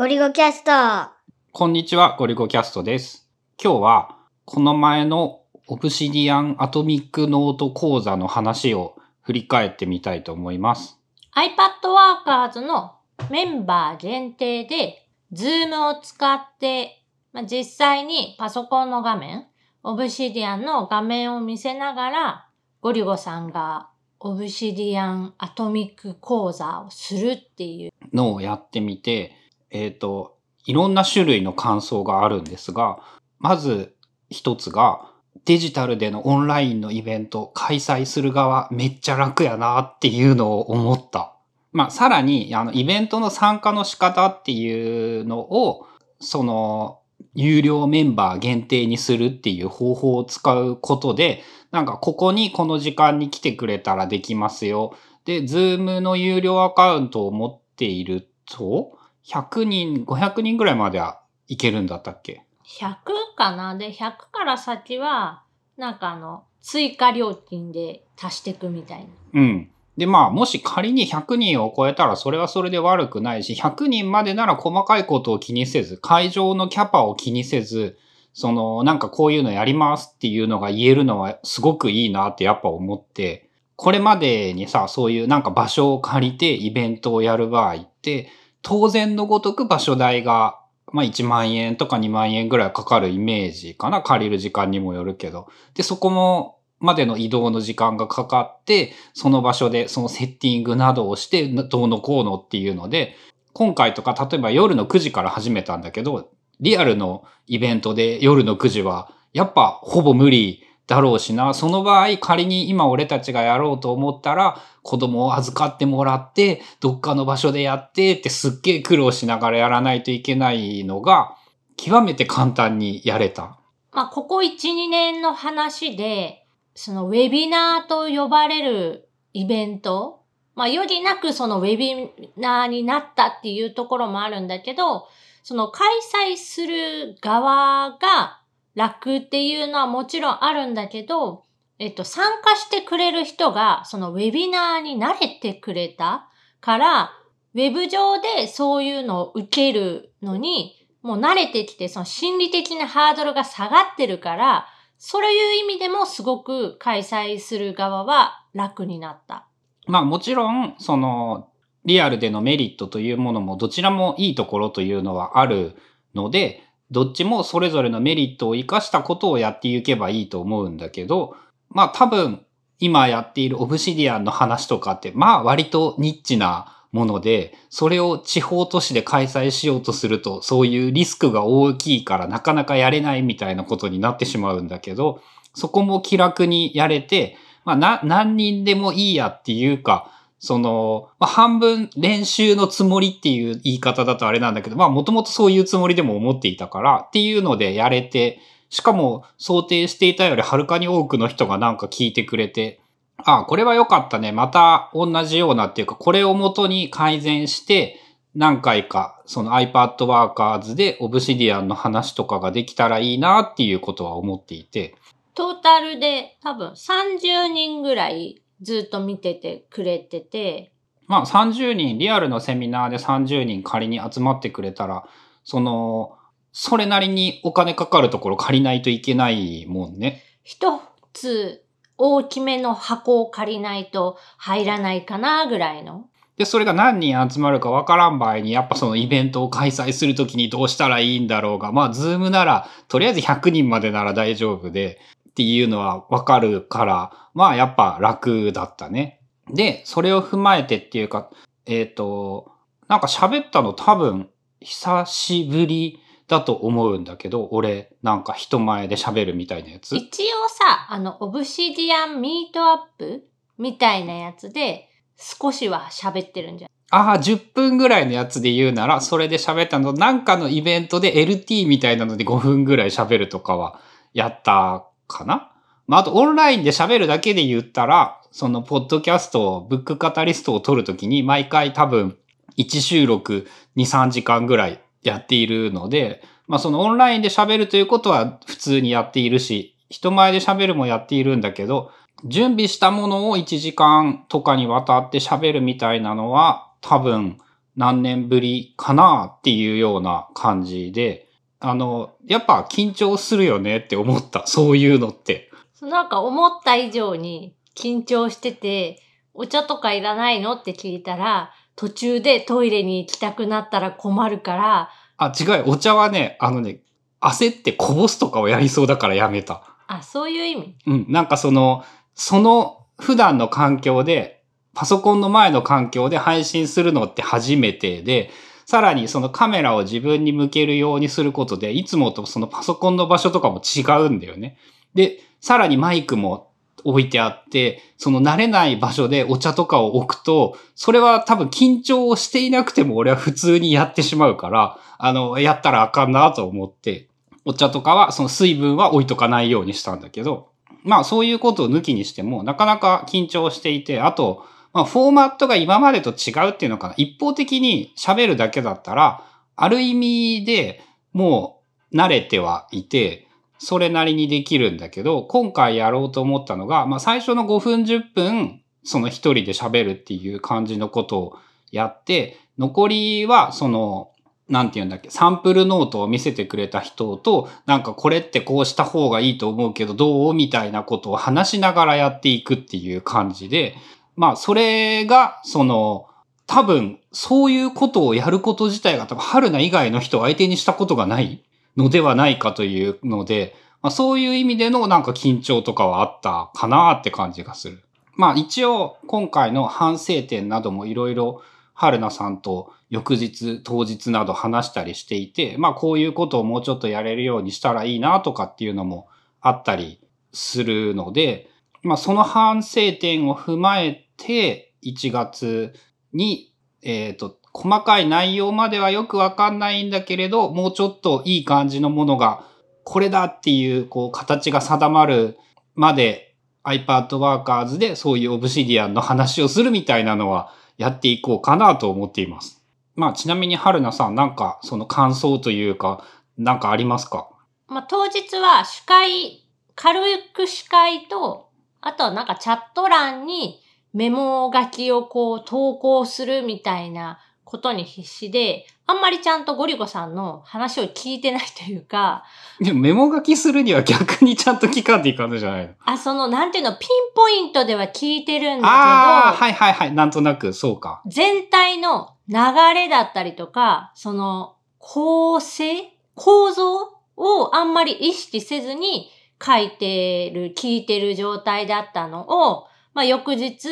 ごりゅごcast。こんにちは、ごりゅごcast です。今日は、この前の Obsidian アトミックノート講座の話を振り返ってみたいと思います。iPad Workers のメンバー限定で、Zoom を使って、まあ、実際にパソコンの画面、 Obsidian の画面を見せながら、ごりゅごさんが Obsidian アトミック講座をするっていう。のをやってみて、えっ、と、いろんな種類の感想があるんですが、まず一つが、デジタルでのオンラインのイベント開催する側めっちゃ楽やなっていうのを思った。まあ、さらに、あの、イベントの参加の仕方っていうのを、その、有料メンバー限定にするっていう方法を使うことで、なんかここにこの時間に来てくれたらできますよ。で、ズームの有料アカウントを持っていると、100人、500人ぐらいまではいけるんだったっけ？100かな？で、100から先は、なんかあの、追加料金で足していくみたいな。うん。で、まあ、もし仮に100人を超えたらそれはそれで悪くないし、100人までなら細かいことを気にせず、会場のキャパを気にせず、その、なんかこういうのやりますっていうのが言えるのはすごくいいなってやっぱ思って、これまでにさ、そういうなんか場所を借りてイベントをやる場合って、当然のごとく場所代が、まあ1万円とか2万円ぐらいかかるイメージかな。借りる時間にもよるけど。で、そこも、までの移動の時間がかかって、その場所でそのセッティングなどをして、どうのこうのっていうので、今回とか例えば夜の9時から始めたんだけど、リアルのイベントで夜の9時は、やっぱほぼ無理だろうしな。その場合、仮に今俺たちがやろうと思ったら、子供を預かってもらって、どっかの場所でやってってすっげえ苦労しながらやらないといけないのが、極めて簡単にやれた。まあ、ここ1、2年の話で、そのウェビナーと呼ばれるイベント、まあ、よりなくそのウェビナーになったっていうところもあるんだけど、その開催する側が楽っていうのはもちろんあるんだけど、えっと、参加してくれる人がそのウェビナーに慣れてくれたから、ウェブ上でそういうのを受けるのに、もう慣れてきて、その心理的なハードルが下がってるから、そういう意味でもすごく開催する側は楽になった。まあもちろん、その、リアルでのメリットというものもどちらもいいところというのはあるので、どっちもそれぞれのメリットを活かしたことをやっていけばいいと思うんだけど、まあ多分今やっているオブシディアンの話とかって、まあ割とニッチなもので、それを地方都市で開催しようとすると、そういうリスクが大きいからなかなかやれないみたいなことになってしまうんだけど、そこも気楽にやれて、まあな、何人でもいいやっていうか、その、まあ、半分練習のつもりっていう言い方だとあれなんだけど、まあもともとそういうつもりでも思っていたからっていうのでやれて、しかも想定していたよりはるかに多くの人がなんか聞いてくれて、ああ、これは良かったね。また同じようなっていうか、これを元に改善して、何回かその iPad Workers で Obsidian の話とかができたらいいなっていうことは思っていて、トータルで多分30人ぐらいずっと見ててくれてて、まあ30人、リアルのセミナーで30人仮に集まってくれたら、その、それなりにお金かかるところ借りないといけないもんね。一つ大きめの箱を借りないと入らないかなぐらいの。で、それが何人集まるかわからん場合に、やっぱそのイベントを開催するときにどうしたらいいんだろうが、まあ、 Zoom なら、とりあえず100人までなら大丈夫で、っていうのはわかるから、まあ、やっぱ楽だったね。で、それを踏まえてっていうか、えっ、と、なんか喋ったの多分、久しぶりだと思うんだけど、俺、なんか人前で喋るみたいなやつ。一応さ、あの、オブシディアンミートアップみたいなやつで少しは喋ってるんじゃん。ああ、10分ぐらいのやつで言うなら、それで喋ったの、なんかのイベントで LT みたいなので5分ぐらい喋るとかはやったかな？まあ、あとオンラインで喋るだけで言ったら、そのポッドキャスト、ブックカタリストを撮るときに毎回多分1収録2、3時間ぐらいやっているので、まあそのオンラインで喋るということは普通にやっているし、人前で喋るもやっているんだけど、準備したものを1時間とかにわたって喋るみたいなのは多分何年ぶりかなっていうような感じで、あの、やっぱ緊張するよねって思った。そういうのって。なんか思った以上に緊張してて、お茶とかいらないのって聞いたら、途中でトイレに行きたくなったら困るから、あ、違う。お茶はね、あのね、焦ってこぼすとかをやりそうだからやめた。あ、そういう意味？うん。なんかその、その普段の環境で、パソコンの前の環境で配信するのって初めてで、さらにそのカメラを自分に向けるようにすることで、いつもとそのパソコンの場所とかも違うんだよね。で、さらにマイクも置いてあって、その慣れない場所でお茶とかを置くと、それは多分緊張をしていなくても俺は普通にやってしまうから、あの、やったらあかんなと思って、お茶とかはその水分は置いとかないようにしたんだけど、まあそういうことを抜きにしても、なかなか緊張していて、あと、まあフォーマットが今までと違うっていうのかな。一方的に喋るだけだったら、ある意味でもう慣れてはいて、それなりにできるんだけど、今回やろうと思ったのが、まあ最初の5分10分、その一人で喋るっていう感じのことをやって、残りはその、なんて言うんだっけ、サンプルノートを見せてくれた人と、なんかこれってこうした方がいいと思うけどどうみたいなことを話しながらやっていくっていう感じで、まあそれが、その、多分そういうことをやること自体が多分春菜以外の人を相手にしたことがないのではないかというので、まあ、そういう意味でのなんか緊張とかはあったかなって感じがする。まあ一応今回の反省点などもいろいろ春菜さんと翌日当日など話したりしていて、まあこういうことをもうちょっとやれるようにしたらいいなとかっていうのもあったりするので、まあその反省点を踏まえて1月に、えっ、と、細かい内容まではよくわかんないんだけれど、もうちょっといい感じのものがこれだっていうこう形が定まるまで iPad Workers でそういうオブシディアンの話をするみたいなのはやっていこうかなと思っています。まあちなみに春菜さんなんかその感想というかなんかありますか？まあ、当日は司会、軽く司会と、あとはなんかチャット欄にメモ書きをこう投稿するみたいなことに必死で、あんまりちゃんとゴリゴさんの話を聞いてないというか、でもメモ書きするには逆にちゃんと聞かんといかんのじゃないの？あ、その、なんていうの、ピンポイントでは聞いてるんだああ、けど、はいはいはい。なんとなくそうか。全体の流れだったりとか、その構成構造をあんまり意識せずに書いてる、聞いてる状態だったのを、まあ、翌日、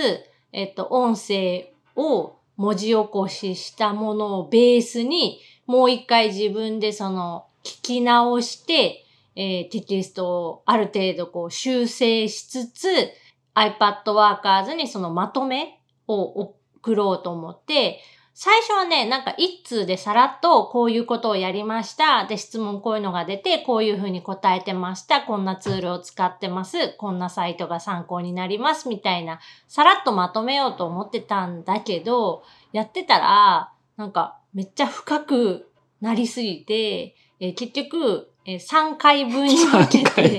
えっと、音声を文字起こししたものをベースに、もう一回自分でその聞き直して、えーテキストをある程度こう修正しつつ、iPad Workers にそのまとめを送ろうと思って、最初はね、なんか一通でさらっとこういうことをやりました。で、質問こういうのが出て、こういうふうに答えてました。こんなツールを使ってます。こんなサイトが参考になります。みたいな、さらっとまとめようと思ってたんだけど、やってたら、なんかめっちゃ深くなりすぎて、えー結局、えー3回分に分けて。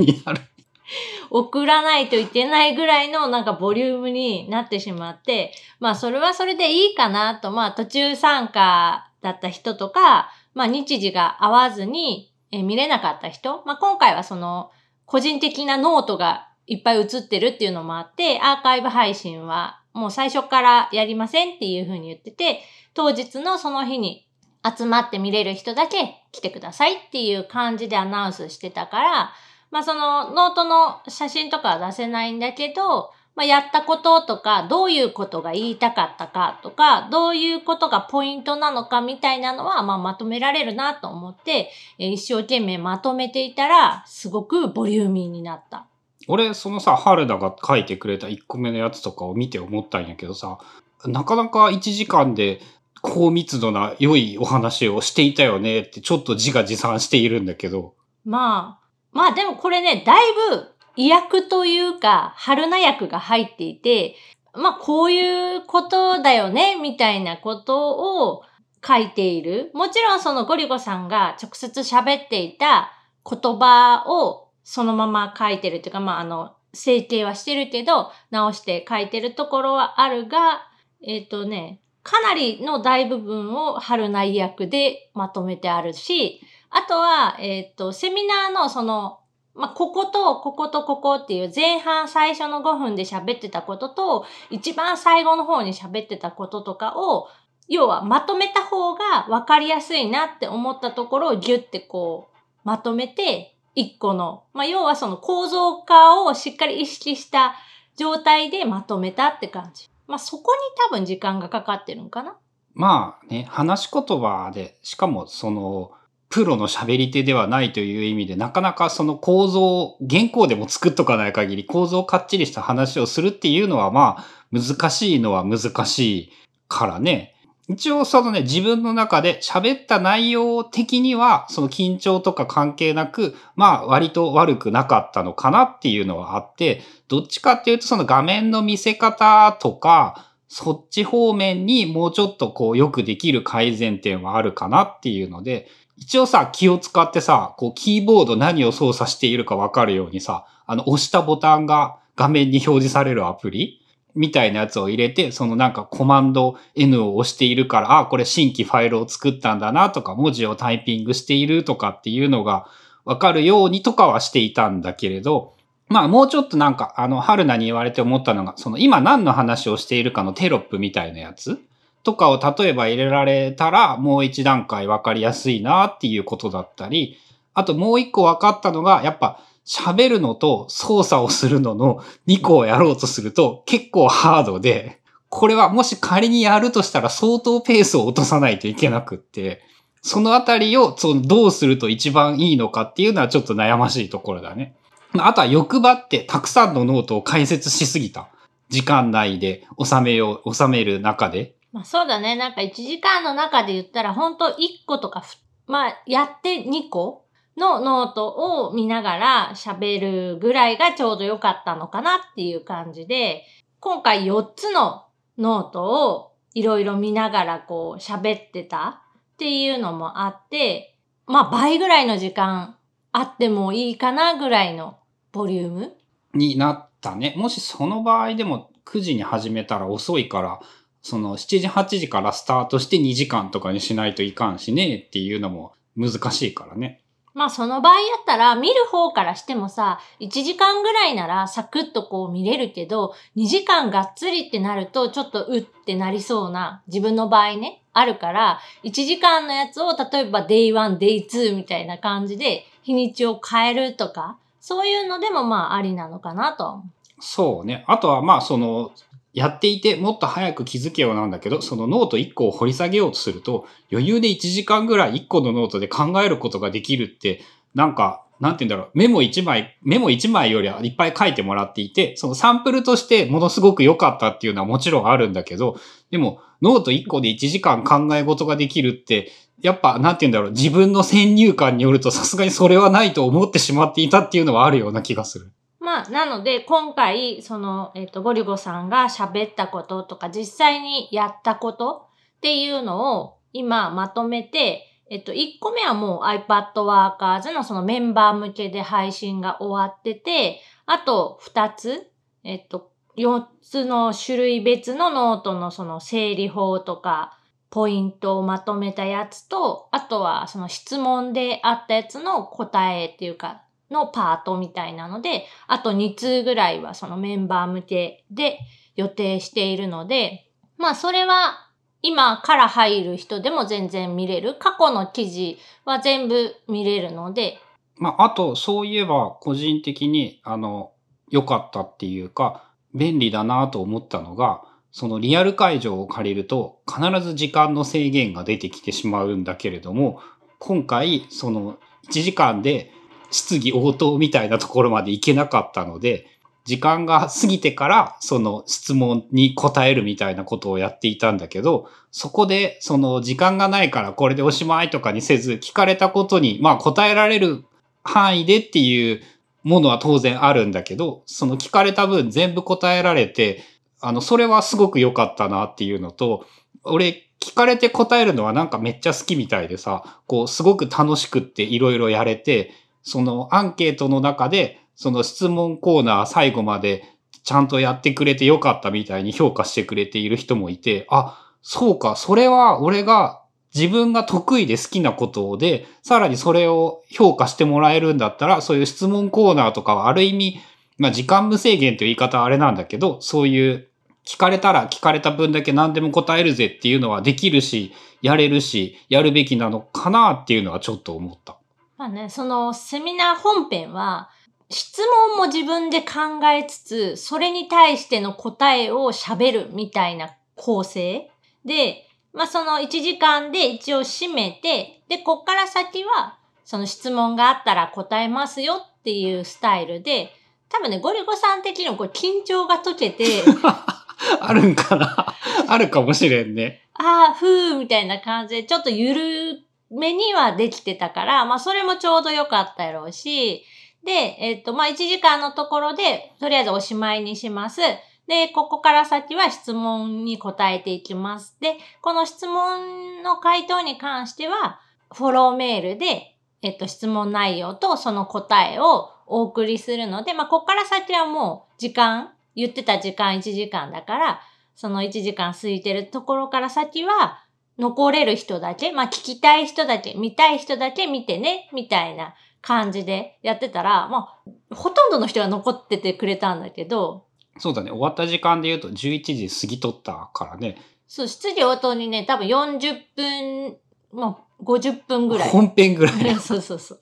送らないといけないぐらいのなんかボリュームになってしまって、まあそれはそれでいいかなと、まあ途中参加だった人とか、まあ日時が合わずに見れなかった人、まあ今回はその個人的なノートがいっぱい映ってるっていうのもあって、アーカイブ配信はもう最初からやりませんっていうふうに言ってて、当日のその日に集まって見れる人だけ来てくださいっていう感じでアナウンスしてたから、まあそのノートの写真とかは出せないんだけど、まあやったこととか、どういうことが言いたかったかとか、どういうことがポイントなのかみたいなのは、まあまとめられるなと思って、えー一生懸命まとめていたら、すごくボリューミーになった。俺、そのさ、はるなが書いてくれた1個目のやつとかを見て思ったんやけどさ、なかなか1時間で高密度な良いお話をしていたよねってちょっと自画自賛しているんだけど、まあ、まあでもこれね、だいぶ意訳というか、春菜役が入っていて、まあこういうことだよね、みたいなことを書いている。もちろんそのゴリゴさんが直接喋っていた言葉をそのまま書いてるっていうか、まああの、整形はしてるけど、直して書いてるところはあるが、えっ、とね、かなりの大部分を春内役でまとめてあるし、あとは、えっ、と、セミナーのその、まあ、ここと、ここと、ここっていう前半最初の5分で喋ってたことと、一番最後の方に喋ってたこととかを、要はまとめた方が分かりやすいなって思ったところをギュッてこう、まとめて、一個の、まあ、要はその構造化をしっかり意識した状態でまとめたって感じ。まあ、そこに多分時間がかかってるんかな。まあね、話し言葉で、しかもその、プロの喋り手ではないという意味で、なかなかその構造、原稿でも作っとかない限り構造をかっちりした話をするっていうのはまあ、難しいのは難しいからね。一応そのね、自分の中で喋った内容的には、その緊張とか関係なく、まあ割と悪くなかったのかなっていうのはあって、どっちかっていうとその画面の見せ方とか、そっち方面にもうちょっとこうよくできる改善点はあるかなっていうので、一応さ、気を使ってさ、こうキーボード何を操作しているかわかるようにさ、あの押したボタンが画面に表示されるアプリみたいなやつを入れて、そのなんかコマンド N を押しているから、あ、これ新規ファイルを作ったんだなとか、文字をタイピングしているとかっていうのがわかるようにとかはしていたんだけれど、まあもうちょっとなんか、あの、春菜に言われて思ったのが、その今何の話をしているかのテロップみたいなやつとかを例えば入れられたら、もう一段階わかりやすいなっていうことだったり、あともう一個分かったのが、やっぱ喋るのと操作をするのの2個をやろうとすると結構ハードで、これはもし仮にやるとしたら相当ペースを落とさないといけなくって、そのあたりをそのどうすると一番いいのかっていうのはちょっと悩ましいところだね。あとは欲張ってたくさんのノートを解説しすぎた。時間内で収めよう、収める中で。まあそうだね。なんか1時間の中で言ったら本当1個とかまあやって2個のノートを見ながら喋るぐらいがちょうど良かったのかなっていう感じで、今回4つのノートをいろいろ見ながらこう喋ってたっていうのもあって、まあ倍ぐらいの時間あってもいいかなぐらいのボリュームになったね。もしその場合でも9時に始めたら遅いから、その7時8時からスタートして2時間とかにしないといかんしねっていうのも難しいからね。まあその場合やったら見る方からしてもさ、1時間ぐらいならサクッとこう見れるけど、2時間がっつりってなるとちょっとうってなりそうな自分の場合ね、あるから、1時間のやつを例えば Day1、Day2 みたいな感じで日にちを変えるとか、そういうのでもまあありなのかなと。そうね。あとはまあその、やっていてもっと早く気づけようなんだけど、そのノート1個を掘り下げようとすると、余裕で1時間ぐらい1個のノートで考えることができるって、なんか、なんて言うんだろう、メモ1枚、メモ1枚よりはいっぱい書いてもらっていて、そのサンプルとしてものすごく良かったっていうのはもちろんあるんだけど、でも、ノート1個で1時間考え事ができるって、やっぱ、なんて言うんだろう、自分の先入観によるとさすがにそれはないと思ってしまっていたっていうのはあるような気がする。まあ、なので、今回、その、えっ、ー、と、ごりゅごさんが喋ったこととか、実際にやったことっていうのを、今まとめて、えっと、1個目はもう iPad Workers のそのメンバー向けで配信が終わってて、あと2つ、えっと、4つの種類別のノートのその整理法とか、ポイントをまとめたやつと、あとはその質問であったやつの答えっていうか、のパートみたいなので、あと2通ぐらいはそのメンバー向けで予定しているので、まあそれは今から入る人でも全然見れる。過去の記事は全部見れるので。まああとそういえば個人的にあの良かったっていうか便利だなと思ったのが、そのリアル会場を借りると必ず時間の制限が出てきてしまうんだけれども、今回その1時間で質疑応答みたいなところまで行けなかったので、時間が過ぎてからその質問に答えるみたいなことをやっていたんだけど、そこでその時間がないからこれでおしまいとかにせず、聞かれたことにまあ答えられる範囲でっていうものは当然あるんだけど、その聞かれた分全部答えられて、あの、それはすごく良かったなっていうのと、俺聞かれて答えるのはなんかめっちゃ好きみたいでさ、こうすごく楽しくっていろいろやれて、そのアンケートの中で、その質問コーナー最後までちゃんとやってくれてよかったみたいに評価してくれている人もいて、あ、そうか、それは俺が自分が得意で好きなことで、さらにそれを評価してもらえるんだったら、そういう質問コーナーとかはある意味、まあ時間無制限という言い方はあれなんだけど、そういう聞かれたら聞かれた分だけ何でも答えるぜっていうのはできるし、やれるし、やるべきなのかなっていうのはちょっと思った。まあね、そのセミナー本編は、質問も自分で考えつつ、それに対しての答えを喋るみたいな構成で、まあその1時間で一応締めて、で、こっから先は、その質問があったら答えますよっていうスタイルで、多分ね、ゴリゴさん的にもこれ緊張が解けて、あるんかな？あるかもしれんね。ああ、ふーみたいな感じで、ちょっとゆるめにはできてたから、まあそれもちょうど良かったやろうし、で、えっと、まあ1時間のところで、とりあえずおしまいにします。で、ここから先は質問に答えていきます。で、この質問の回答に関しては、フォローメールで、えっと、質問内容とその答えをお送りするので、まあ、ここから先はもう時間、言ってた時間1時間だから、その1時間過ぎてるところから先は、残れる人だけ、まあ、聞きたい人だけ、見たい人だけ見てね、みたいな感じでやってたら、まあ、ほとんどの人が残っててくれたんだけど、そうだね。終わった時間で言うと11時過ぎとったからね。そう、質疑応答にね、多分40分、もう50分ぐらい。本編ぐらい。っ そうそうそう。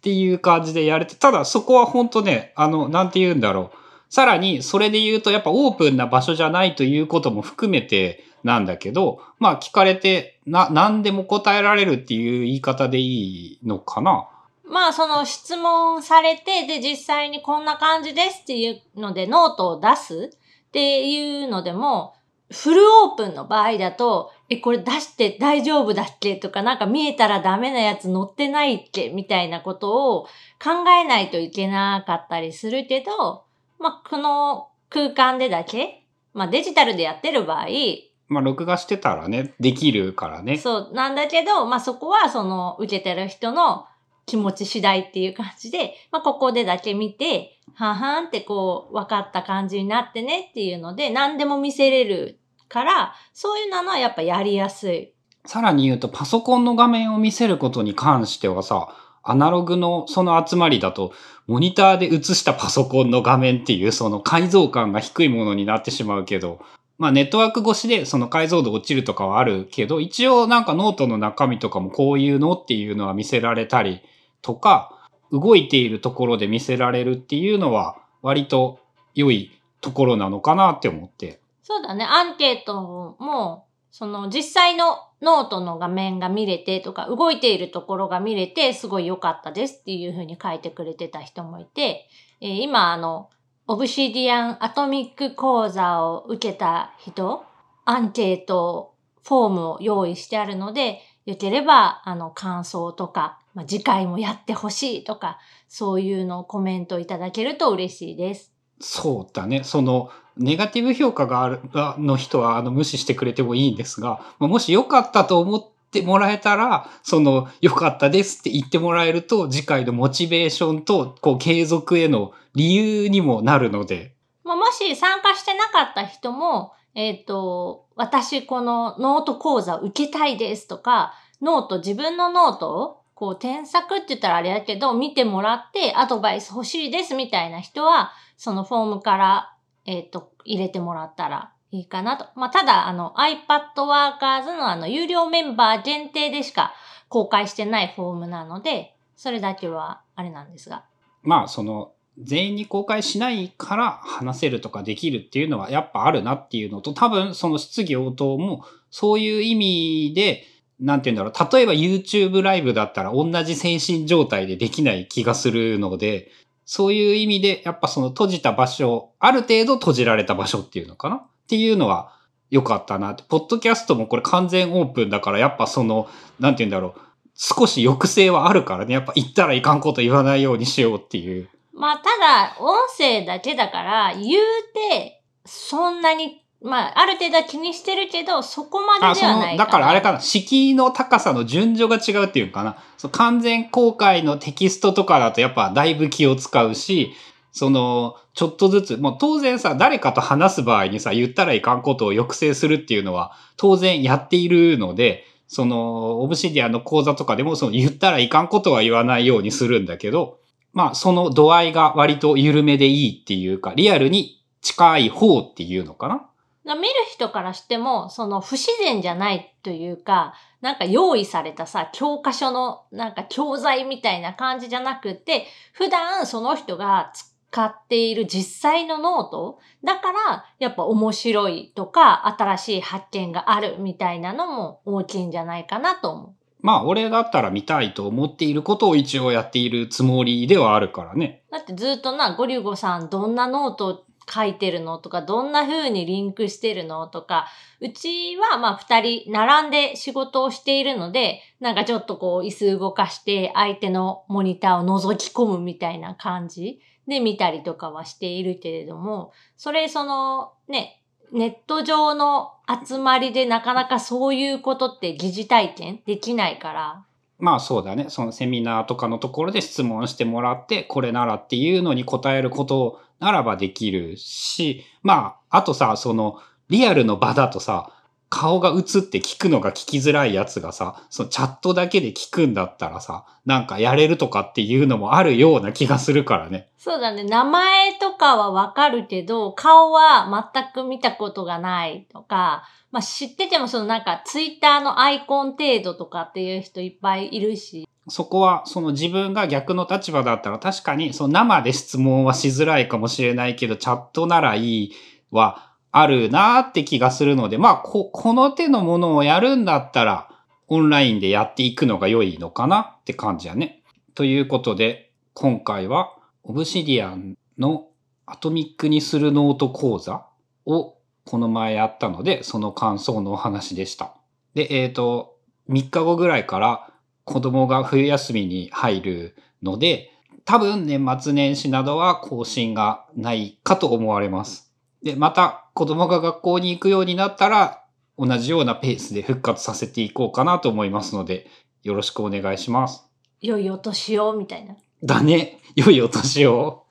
ていう感じでやれて、ただそこは本当ね、あの、なんて言うんだろう。さらに、それで言うと、やっぱオープンな場所じゃないということも含めてなんだけど、まあ聞かれて、な、何でも答えられるっていう言い方でいいのかな？まあ、その質問されて、で、実際にこんな感じですっていうので、ノートを出すっていうのでも、フルオープンの場合だと、え、これ出して大丈夫だっけ？とか、なんか見えたらダメなやつ載ってないっけ？みたいなことを考えないといけなかったりするけど、まあ、この空間でだけ、まあ、デジタルでやってる場合、まあ録画してたらね、できるからね。そう、なんだけど、まあ、そこはその受けてる人の気持ち次第っていう感じで、まあ、ここでだけ見て、はんはんってこう、分かった感じになってねっていうので、何でも見せれるから、そういうのはやっぱやりやすい。さらに言うと、パソコンの画面を見せることに関してはさ、アナログのその集まりだと、モニターで映したパソコンの画面っていうその解像感が低いものになってしまうけど、まあネットワーク越しでその解像度落ちるとかはあるけど、一応なんかノートの中身とかもこういうのっていうのは見せられたりとか、動いているところで見せられるっていうのは割と良いところなのかなって思って。そうだね、アンケートも、その実際のノートの画面が見れてとか、動いているところが見れて、すごい良かったですっていうふうに書いてくれてた人もいて、えー今あの、 Obsidian アトミック講座を受けた人、アンケートフォームを用意してあるので、よければ、あの、感想とか、まあ、次回もやってほしいとか、そういうのをコメントいただけると嬉しいです。そうだね。その、ネガティブ評価がある、の人は、あの、無視してくれてもいいんですが、もし良かったと思っててもらえたら、その、良かったですって言ってもらえると、次回のモチベーションと、こう、継続への理由にもなるので、まあ、もし参加してなかった人も、えっ、と、私このノート講座を受けたいですとか、ノート、自分のノートをこう添削って言ったらあれだけど、見てもらってアドバイス欲しいですみたいな人は、そのフォームから、えっ、と、入れてもらったらいいかなと。まあ、ただ、あの、iPad Workers のあの、有料メンバー限定でしか公開してないフォームなので、それだけはあれなんですが。まあ、その、全員に公開しないから話せるとかできるっていうのはやっぱあるなっていうのと、多分その質疑応答もそういう意味で、なんて言うんだろう。例えば YouTube ライブだったら同じ精神状態でできない気がするので、そういう意味でやっぱその閉じた場所、ある程度閉じられた場所っていうのかなっていうのは良かったなって。ポッドキャストもこれ完全オープンだからやっぱその、なんて言うんだろう。少し抑制はあるからね。やっぱ言ったらいかんこと言わないようにしようっていう。まあ、ただ、音声だけだから、言うて、そんなに、まあ、ある程度は気にしてるけど、そこまでではないだからあれかな。な、敷居の高さの順序が違うっていうかな。そう完全公開のテキストとかだとやっぱだいぶ気を使うし、その、ちょっとずつ、もう当然さ、誰かと話す場合にさ、言ったらいかんことを抑制するっていうのは、当然やっているので、その、オブシディアの講座とかでも、その言ったらいかんことは言わないようにするんだけど、まあ、その度合いが割と緩めでいいっていうか、リアルに近い方っていうのかな？見る人からしても、その不自然じゃないというか、なんか用意されたさ、教科書のなんか教材みたいな感じじゃなくて、普段その人が使っている実際のノートだからやっぱ面白いとか新しい発見があるみたいなのも大きいんじゃないかなと思う。まあ俺だったら見たいと思っていることを一応やっているつもりではあるからね。だってずっとな、ゴリュゴさんどんなノート書いてるのとか、どんな風にリンクしてるのとか、うちはまあ二人並んで仕事をしているので、なんかちょっとこう椅子動かして相手のモニターを覗き込むみたいな感じで見たりとかはしているけれども、それそのね、ネット上の集まりでなかなかそういうことって疑似体験できないから。まあそうだね。そのセミナーとかのところで質問してもらって、これならっていうのに答えることならばできるし、まあ、あとさ、その、リアルの場だとさ、顔が映って聞くのが聞きづらいやつがさ、そのチャットだけで聞くんだったらさ、なんかやれるとかっていうのもあるような気がするからね。そうだね。名前とかはわかるけど、顔は全く見たことがないとか、まあ知っててもそのなんかツイッターのアイコン程度とかっていう人いっぱいいるし。そこは、その自分が逆の立場だったら確かに、その生で質問はしづらいかもしれないけど、チャットならいいはあるなって気がするので、まあ、こ、この手のものをやるんだったら、オンラインでやっていくのが良いのかなって感じやね。ということで、今回は、オブシディアンのアトミックにするノート講座をこの前やったので、その感想のお話でした。で、えっ、ー、と、3日後ぐらいから子供が冬休みに入るので、多分年末年始などは更新がないかと思われます。で、また子供が学校に行くようになったら、同じようなペースで復活させていこうかなと思いますので、よろしくお願いします。良いお年を、みたいな。だね。良いお年を。